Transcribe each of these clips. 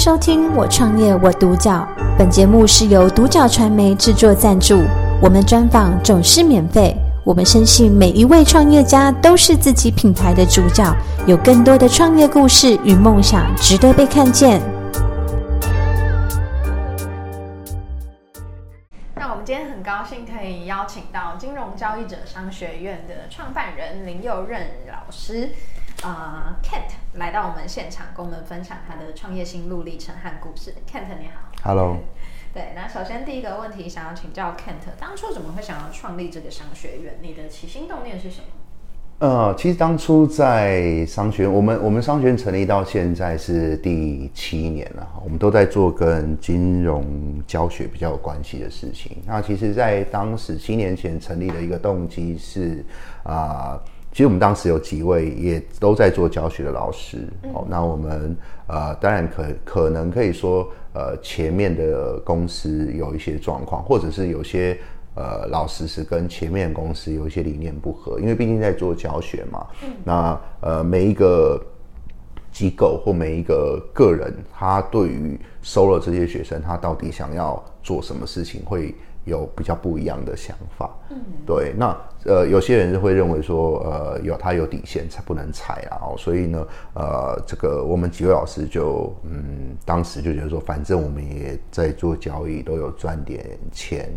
收听《我创业我独角》，本节目是由独角传媒制作赞助，我们专访总是免费。我们深信每一位创业家都是自己品牌的主角，有更多的创业故事与梦想值得被看见。那我们今天很高兴可以邀请到金融交易者商学院的创办人林佑任老师，呃，Kent 来到我们现场，跟我们分享他的创业心路历程和故事。Kent 你好。Hello，对，那首先第一个问题想要请教 Kent，当初怎么会想要创立这个商学院？你的起心动念是什么？呃，其实当初在商学院，我们我们商学院成立到现在是第七年了，我们都在做跟金融教学比较有关系的事情。那其实，在当时七年前成立的一个动机是啊、其实我们当时有几位也都在做教学的老师，哦，那我们呃，当然可可能可以说，呃，前面的公司有一些状况，或者是有些呃老师是跟前面的公司有一些理念不合，因为毕竟在做教学嘛，那呃每一个机构或每一个个人，他对于收了这些学生，他到底想要做什么事情，会有比较不一样的想法。嗯，对。那呃，有些人会认为说，呃，有他有底线才不能踩啊。哦，所以呢，呃，这个我们几位老师就嗯，当时就觉得说，反正我们也在做交易，都有赚点钱，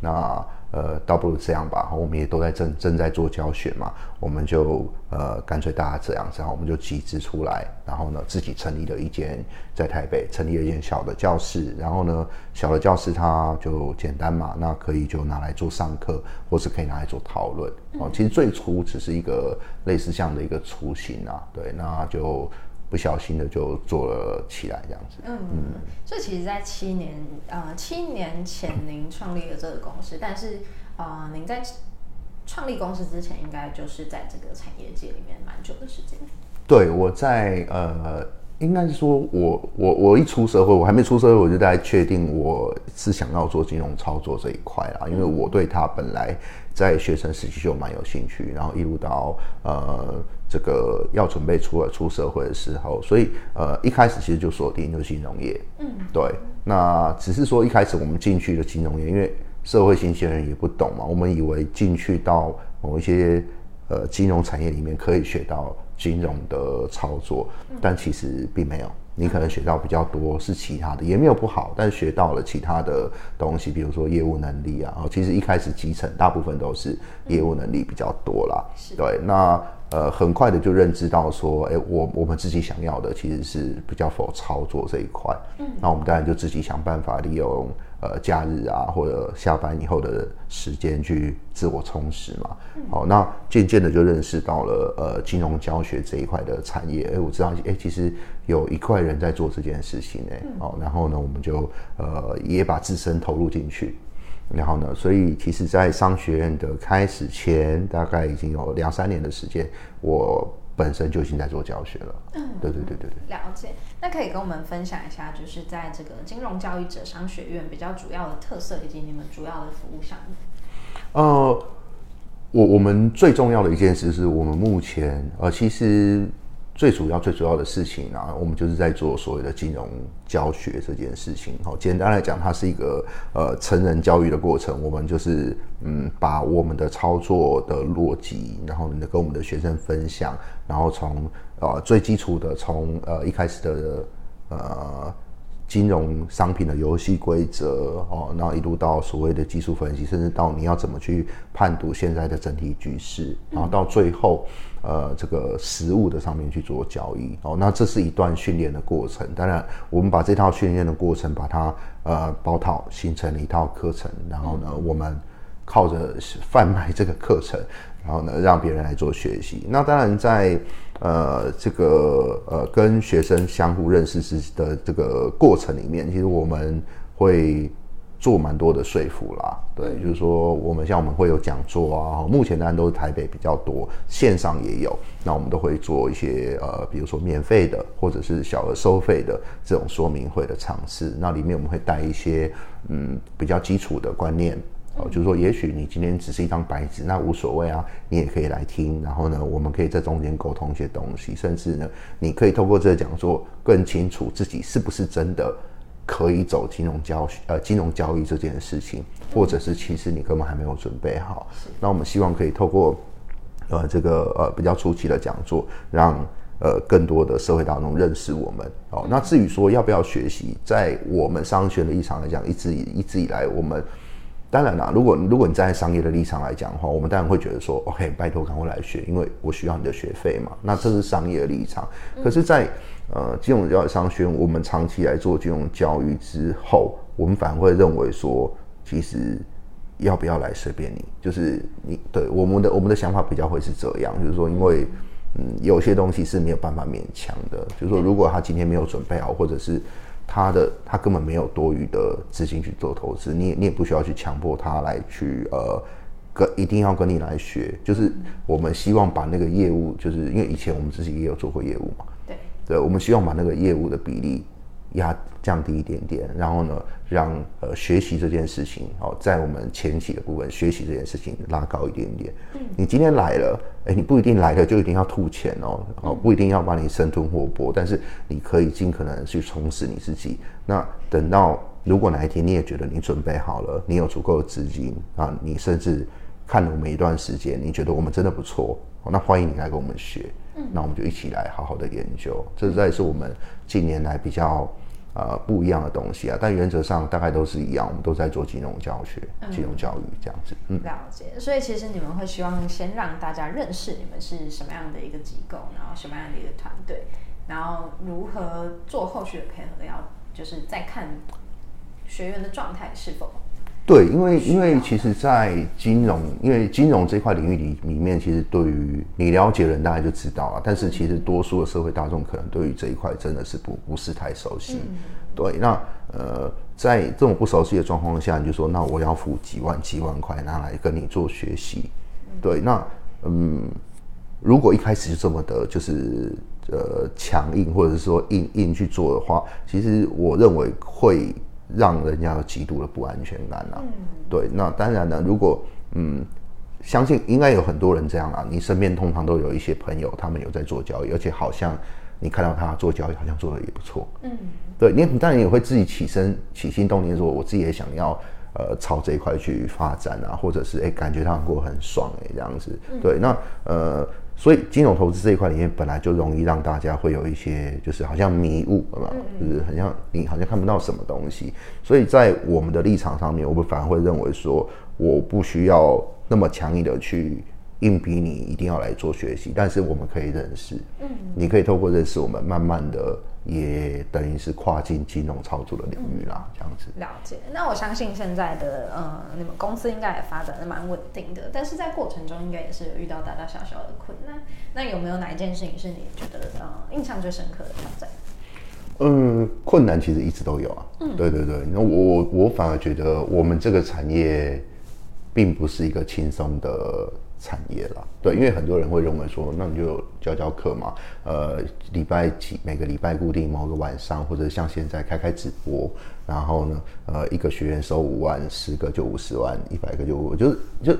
那。呃，倒不如这样吧，我们也都在正正在做教学嘛，我们就呃干脆大家这样子，然后我们就集资出来，然后呢自己成立了一间在台北成立了一间小的教室，然后呢小的教室它就简单嘛，那可以就拿来做上课，或是可以拿来做讨论哦。其实最初只是一个类似这样的一个雏形啊，对，那就不小心的就做了起来这样子。嗯，所以其实，在七年呃七年前您创立了这个公司，但是呃您在创立公司之前，应该就是在这个产业界里面蛮久的时间。对，我在呃，应该是说我我我一出社会，我还没出社会，我就在确定我是想要做金融操作这一块啦，因为我对它本来在学生时期就蛮有兴趣，然后一路到呃这个要准备出来出社会的时候，所以呃一开始其实就锁定就是金融业，嗯，对，那只是说一开始我们进去的金融业，因为社会新鲜人也不懂嘛，我们以为进去到某一些呃金融产业里面可以学到金融的操作，但其实并没有。你可能学到比较多是其他的，也没有不好，但是学到了其他的东西，比如说业务能力啊。其实一开始基层大部分都是业务能力比较多啦。对，那呃很快的就认知到说，哎，我我们自己想要的其实是比较否操作这一块。嗯，那我们当然就自己想办法利用呃假日啊或者下班以后的时间去自我充实嘛。好、那渐渐的就认识到了呃金融教学这一块的产业。哎，我知道，哎，其实有一块人在做这件事情哎。哦，然后呢，我们就呃也把自身投入进去。然后呢，所以其实，在商学院的开始前，大概已经有两三年的时间，我本身就已经在做教学了。嗯，对对对对对。了解，那可以跟我们分享一下，就是在这个金融教育者商学院比较主要的特色，以及你们主要的服务项目。呃，我我们最重要的一件事是我们目前呃，其实最主要最主要的事情啊，我们就是在做所谓的金融教学这件事情。好，简单来讲，它是一个呃成人教育的过程。我们就是嗯，把我们的操作的逻辑，然后跟我们的学生分享，然后从呃最基础的从呃一开始的呃。金融商品的游戏规则哦，然后一路到所谓的技术分析，甚至到你要怎么去判读现在的整体局势，然后到最后，呃，这个实物的上面去做交易哦，那这是一段训练的过程。当然，我们把这套训练的过程把它呃包套形成了一套课程，然后呢，我们靠着贩卖这个课程，然后呢，让别人来做学习。那当然在呃这个呃跟学生相互认识时的这个过程里面，其实我们会做蛮多的说服啦。对，就是说我们像我们会有讲座啊，目前当然都是台北比较多，线上也有。那我们都会做一些呃，比如说免费的或者是小额收费的这种说明会的尝试。那里面我们会带一些嗯比较基础的观念。哦，就是说，也许你今天只是一张白纸，那无所谓啊，你也可以来听。然后呢，我们可以在中间沟通一些东西，甚至呢，你可以透过这个讲座更清楚自己是不是真的可以走金融交呃金融交易这件事情，或者是其实你根本还没有准备好。那我们希望可以透过呃这个呃比较初期的讲座，让呃更多的社会当中认识我们。哦，那至于说要不要学习，在我们商学的立场来讲，一直一直以来我们。当然啦，如果如果你站在商业的立场来讲的话，我们当然会觉得说，OK，拜托赶快来学，因为我需要你的学费嘛。那这是商业的立场。可是，在呃金融教育商学院，我们长期来做金融教育之后，我们反而会认为说，其实要不要来随便你，就是你对我们的我们的想法比较会是这样，就是说，因为嗯有些东西是没有办法勉强的，就是说，如果他今天没有准备好，或者是。他的他根本没有多余的资金去做投资，你也你也不需要去强迫他来去呃跟一定要跟你来学，就是我们希望把那个业务，就是因为以前我们自己也有做过业务嘛，对，对，我们希望把那个业务的比例。压降低一点点，然后呢，让呃学习这件事情哦，在我们前期的部分学习这件事情拉高一点点。嗯，你今天来了，哎，你不一定来了就一定要吐钱哦，哦，不一定要把你生吞活剥，但是你可以尽可能去充实你自己。那等到如果哪一天你也觉得你准备好了，你有足够的资金啊，你甚至看了我们一段时间，你觉得我们真的不错，那欢迎你来跟我们学。嗯，那我们就一起来好好的研究，这在是我们近年来比较。呃，不一样的东西啊，但原则上大概都是一样，我们都在做金融教学、金融教育这样子。嗯，了解。所以其实你们会希望先让大家认识你们是什么样的一个机构，然后什么样的一个团队，然后如何做后续的配合，要就是再看学员的状态是否。对，因为因为其实，在金融，因为金融这块领域里里面，其实对于你了解的人，大概就知道了。但是其实多数的社会大众可能对于这一块真的是不不是太熟悉。对，那呃，在这种不熟悉的状况下，你就说，那我要付几万几万块拿来跟你做学习。对，那嗯，如果一开始就这么的，就是呃强硬，或者是说硬硬去做的话，其实我认为会。让人家有极度的不安全感了。嗯，对，那当然呢，如果嗯，相信应该有很多人这样啦。你身边通常都有一些朋友，他们有在做交易，而且好像你看到他做交易，好像做的也不错。嗯，对，你当然也会自己起身起心动念说，我自己也想要呃朝这一块去发展啊，或者是哎感觉他过很爽哎这样子。对，那呃。所以金融投资这一块里面本来就容易让大家会有一些，就是好像迷雾，对吧？就是很像你好像看不到什么东西。所以在我们的立场上面，我们反而会认为说，我不需要那么强硬的去硬逼你一定要来做学习，但是我们可以认识，嗯，你可以透过认识我们，慢慢的。也等于是跨境金融操作的领域啦，这样子。了解。那我相信现在的呃，你们公司应该也发展的蛮稳定的，但是在过程中应该也是有遇到大大小小的困难。那有没有哪一件事情是你觉得呃印象最深刻的挑战？嗯，困难其实一直都有啊。嗯，对对对。那我我反而觉得我们这个产业并不是一个轻松的。产业了，对，因为很多人会认为说，那你就教教课嘛，呃，礼拜几每个礼拜固定某个晚上，或者像现在开开直播，然后呢，呃，一个学员收五万，十个就五十万，一百个就就是就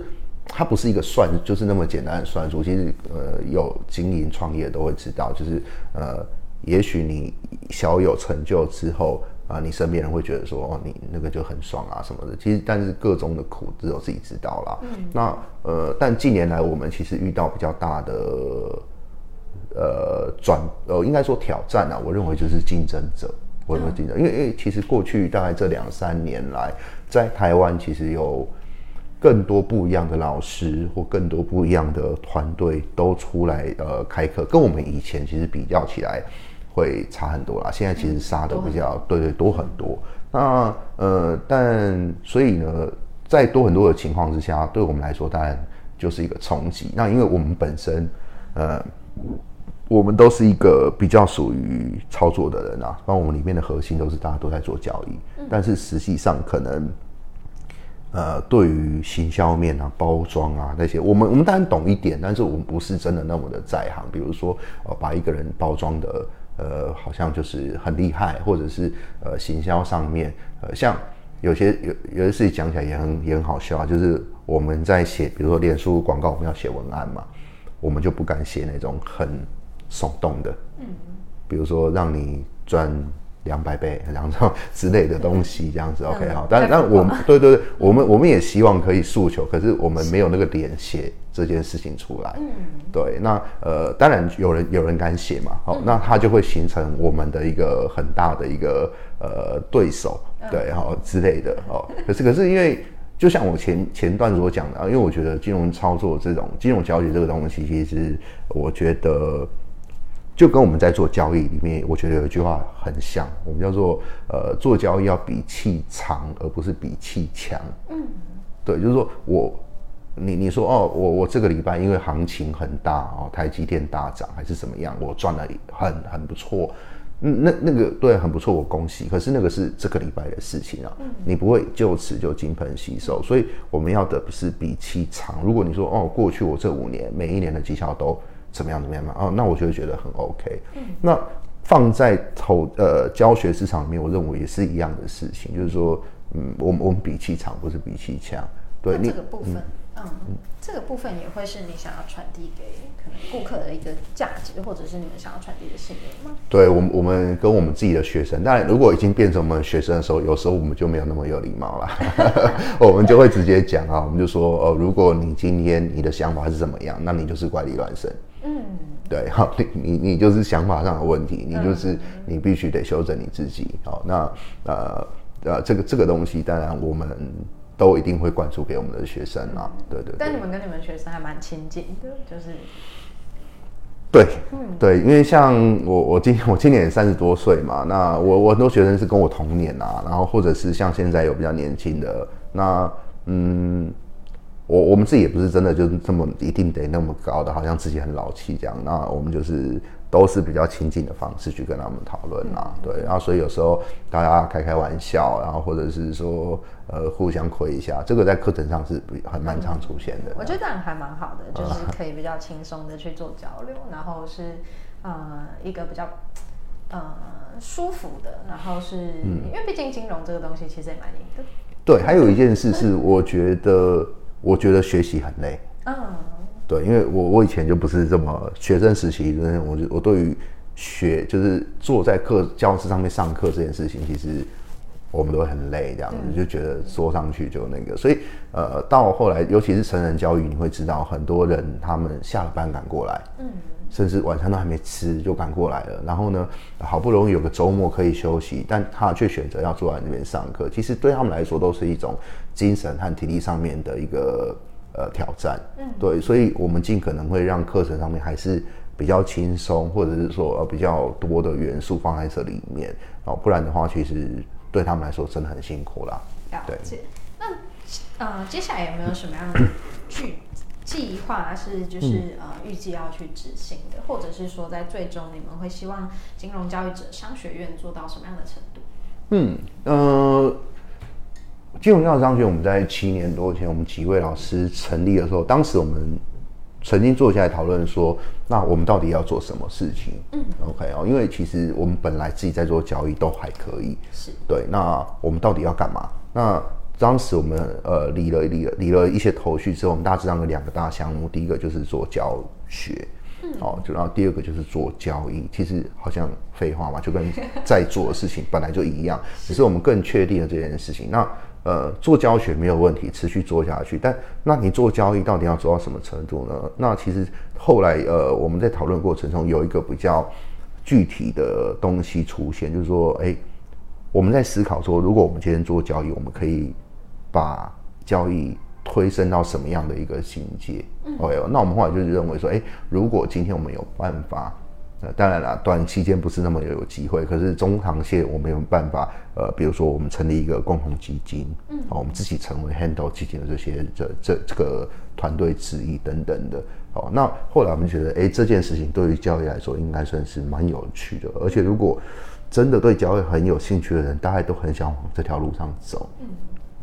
它不是一个算，就是那么简单的算术。其实呃，有经营创业都会知道，就是呃，也许你小有成就之后。啊，你身边人会觉得说，哦，你那个就很爽啊什么的。其实，但是各中的苦只有自己知道啦。嗯。那呃，但近年来我们其实遇到比较大的呃转呃，应该说挑战啊，我认为就是竞争者。我认为竞争，因为因为其实过去大概这两三年来，在台湾其实有更多不一样的老师或更多不一样的团队都出来呃开课，跟我们以前其实比较起来。会差很多啦，现在其实杀的比较对对多很多。那呃，但所以呢，在多很多的情况之下，对我们来说当然就是一个冲击。那因为我们本身呃，我们都是一个比较属于操作的人啊，那我们里面的核心都是大家都在做交易，但是实际上可能呃，对于行销面啊、包装啊那些，我们我们当然懂一点，但是我们不是真的那么的在行。比如说呃，把一个人包装的。呃，好像就是很厉害，或者是呃，行销上面，呃，像有些有有些事情讲起来也很也很好笑啊，就是我们在写，比如说脸书广告，我们要写文案嘛，我们就不敢写那种很耸动的，嗯，比如说让你赚两百倍，然后之类的东西，这样子，OK 好。但但我们对对对，我们我们也希望可以诉求，可是我们没有那个脸写这件事情出来，嗯，对。那呃，当然有人有人敢写嘛，好，那他就会形成我们的一个很大的一个呃对手，对，好之类的，哦。可是可是因为就像我前前段所讲的，因为我觉得金融操作这种金融交易这个东西，其实我觉得。就跟我们在做交易里面，我觉得有一句话很像，我们叫做呃，做交易要比气长，而不是比气强。嗯，对，就是说我，你你说哦，我我这个礼拜因为行情很大哦，台积电大涨还是怎么样，我赚了很很不错。嗯，那那个对很不错，我恭喜。可是那个是这个礼拜的事情啊，你不会就此就金盆洗手。所以我们要的不是比气长。如果你说哦，过去我这五年每一年的绩效都。怎么样？怎么样嘛？哦，那我就会觉得很 OK。嗯，那放在投呃教学市场里面，我认为也是一样的事情，就是说，嗯，我们我们比气场，不是比气强。对，这个部分，嗯，这个部分也会是你想要传递给可能顾客的一个价值，或者是你们想要传递的信念吗？对，我们我们跟我们自己的学生，当然如果已经变成我们学生的时候，有时候我们就没有那么有礼貌了，我们就会直接讲啊，我们就说，哦，如果你今天你的想法是怎么样，那你就是怪力乱神。嗯，对，好，你你你就是想法上的问题，你就是你必须得修正你自己。好，那呃呃，这个这个东西，当然我们都一定会灌输给我们的学生啊。对对。但你们跟你们学生还蛮亲近的，就是对，嗯，对，因为像我我今我今年三十多岁嘛，那我我很多学生是跟我同年啊，然后或者是像现在有比较年轻的，那嗯。我我们自己也不是真的就是这么一定得那么高的，好像自己很老气这样。那我们就是都是比较亲近的方式去跟他们讨论啦，对。然后所以有时候大家开开玩笑，然后或者是说呃互相亏一下，这个在课程上是很蛮常出现的。我觉得这样还蛮好的，就是可以比较轻松的去做交流，然后是呃一个比较呃舒服的，然后是因为毕竟金融这个东西其实也蛮硬的。对，还有一件事是我觉得。我觉得学习很累，嗯，对，因为我我以前就不是这么学生时期，我就我对于学就是坐在课教室上面上课这件事情，其实我们都会很累，这样子就觉得说上去就那个，所以呃，到后来尤其是成人教育，你会知道很多人他们下了班赶过来，嗯，甚至晚餐都还没吃就赶过来了，然后呢，好不容易有个周末可以休息，但他却选择要坐在那边上课，其实对他们来说都是一种。精神和体力上面的一个呃挑战，嗯，对，所以我们尽可能会让课程上面还是比较轻松，或者是说呃比较多的元素放在这里面，哦，不然的话，其实对他们来说真的很辛苦啦。了解。那呃，接下来有没有什么样的计计划是就是呃预计要去执行的，或者是说在最终你们会希望金融教育者商学院做到什么样的程度？嗯，呃。金融教育商学，我们在七年多前，我们几位老师成立的时候，当时我们曾经坐下来讨论说，那我们到底要做什么事情？嗯，OK 哦，因为其实我们本来自己在做交易都还可以，是对。那我们到底要干嘛？那当时我们呃理了理了理了一些头绪之后，我们大致上有两个大项目，第一个就是做教学，嗯，哦，就然后第二个就是做交易。其实好像废话嘛，就跟在做的事情本来就一样，只是我们更确定了这件事情。那呃，做教学没有问题，持续做下去。但那你做交易到底要做到什么程度呢？那其实后来呃，我们在讨论过程中有一个比较具体的东西出现，就是说，哎，我们在思考说，如果我们今天做交易，我们可以把交易推升到什么样的一个境界？OK，那我们后来就是认为说，哎，如果今天我们有办法。呃，当然了，短期间不是那么有机会，可是中长线我们有办法。呃，比如说我们成立一个共同基金，嗯，好，我们自己成为 handle 基金的这些这这这个团队之一等等的。哦，那后来我们觉得，哎，这件事情对于交易来说应该算是蛮有趣的，而且如果真的对交易很有兴趣的人，大概都很想往这条路上走。嗯，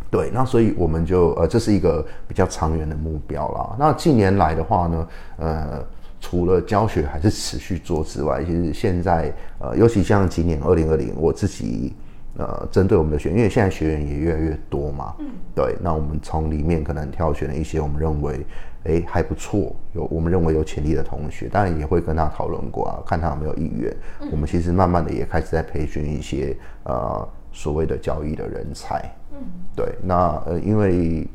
对，那所以我们就呃，这是一个比较长远的目标啦。那近年来的话呢，呃。除了教学还是持续做之外，其实现在呃，尤其像今年二零二零，我自己呃，针对我们的学员，因为现在学员也越来越多嘛，嗯，对，那我们从里面可能挑选了一些我们认为，哎，还不错，有我们认为有潜力的同学，当然也会跟他讨论过啊，看他有没有意愿。我们其实慢慢的也开始在培训一些呃所谓的交易的人才，嗯，对，那呃，因为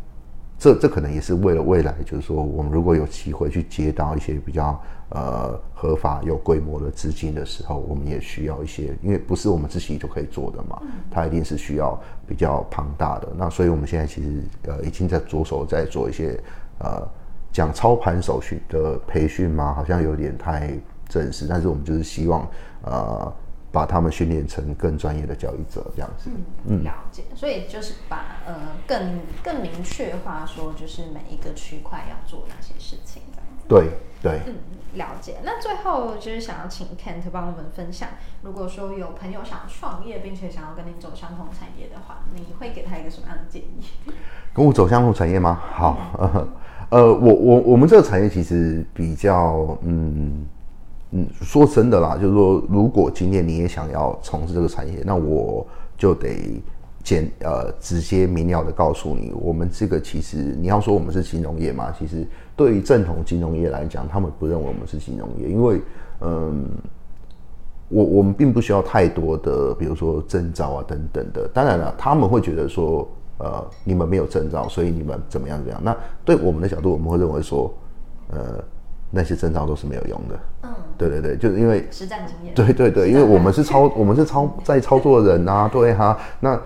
这这可能也是为了未来，就是说我们如果有机会去接到一些比较。呃，合法有规模的资金的时候，我们也需要一些，因为不是我们自己就可以做的嘛，它一定是需要比较庞大的。那所以我们现在其实呃已经在着手在做一些呃讲操盘手续的培训嘛，好像有点太正式，但是我们就是希望呃把他们训练成更专业的交易者这样子。嗯，了解。所以就是把呃更更明确化说，就是每一个区块要做哪些事情这样子。对对。嗯。了解，那最后就是想要请 Kent 帮我们分享，如果说有朋友想创业，并且想要跟您走相同产业的话，你会给他一个什么样的建议？跟我走相同产业吗？好，呃，我我我们这个产业其实比较，嗯嗯，说真的啦，就是说，如果今天你也想要从事这个产业，那我就得。简呃，直接明了的告诉你，我们这个其实你要说我们是金融业嘛，其实对于正统金融业来讲，他们不认为我们是金融业，因为嗯，我我们并不需要太多的，比如说证照啊等等的。当然了，他们会觉得说，呃，你们没有证照，所以你们怎么样怎么样。那对我们的角度，我们会认为说，呃，那些证照都是没有用的。嗯，对对对，就是因为实战经验。对对对，因为我们是操，我们是操在操作的人啊，对哈，那。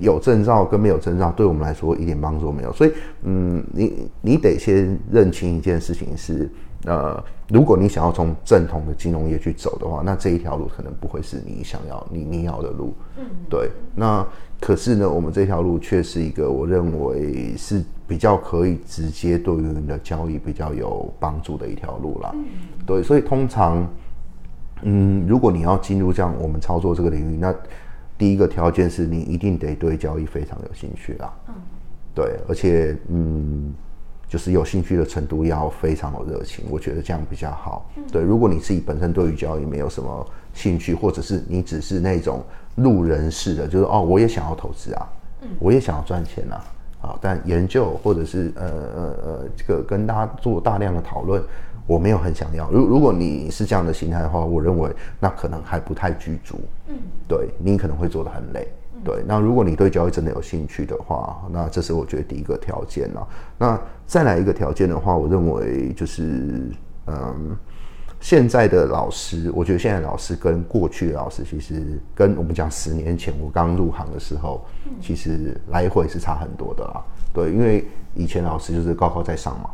有证照跟没有证照，对我们来说一点帮助没有。所以，嗯，你你得先认清一件事情是，呃，如果你想要从正统的金融业去走的话，那这一条路可能不会是你想要你你要的路。嗯，对。那可是呢，我们这条路却是一个我认为是比较可以直接对于你的交易比较有帮助的一条路啦。嗯，对。所以通常，嗯，如果你要进入这样我们操作这个领域，那第一个条件是你一定得对交易非常有兴趣啦，嗯，对，而且嗯，就是有兴趣的程度要非常有热情，我觉得这样比较好。对，如果你自己本身对于交易没有什么兴趣，或者是你只是那种路人式的，就是哦，我也想要投资啊，嗯，我也想要赚钱啊，啊，但研究或者是呃呃呃，这个跟大家做大量的讨论。我没有很想要。如如果你是这样的心态的话，我认为那可能还不太具足。嗯，对你可能会做得很累。对，那如果你对交易真的有兴趣的话，那这是我觉得第一个条件了。那再来一个条件的话，我认为就是嗯，现在的老师，我觉得现在老师跟过去的老师其实跟我们讲十年前我刚入行的时候，其实来回是差很多的啦。对，因为以前老师就是高高在上嘛。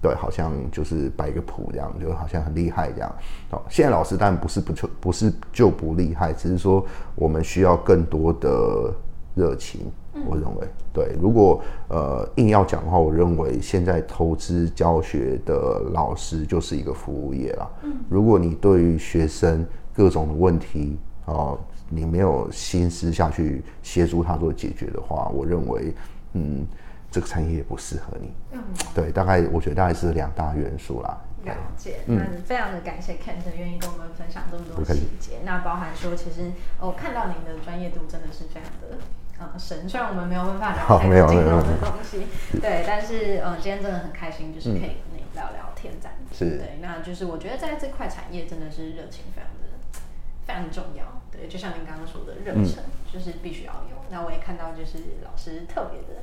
对，好像就是摆个谱这样，就好像很厉害这样。好，现在老师当然不是不就不是就不厉害，只是说我们需要更多的热情。我认为，对，如果呃硬要讲的话，我认为现在投资教学的老师就是一个服务业了。嗯，如果你对于学生各种的问题哦，你没有心思下去协助他做解决的话，我认为，嗯。这个产业也不适合你。嗯，对，大概我觉得大概是两大元素啦。了解，那非常的感谢 Kent 愿意跟我们分享这么多细节。那包含说，其实我看到您的专业度真的是非常的呃神，虽然我们没有办法聊太金融的东西，对，但是呃今天真的很开心，就是可以跟你聊聊天这样子。是，对，那就是我觉得在这块产业真的是热情非常的非常重要。对，就像您刚刚说的热忱，就是必须要有。那我也看到就是老师特别的。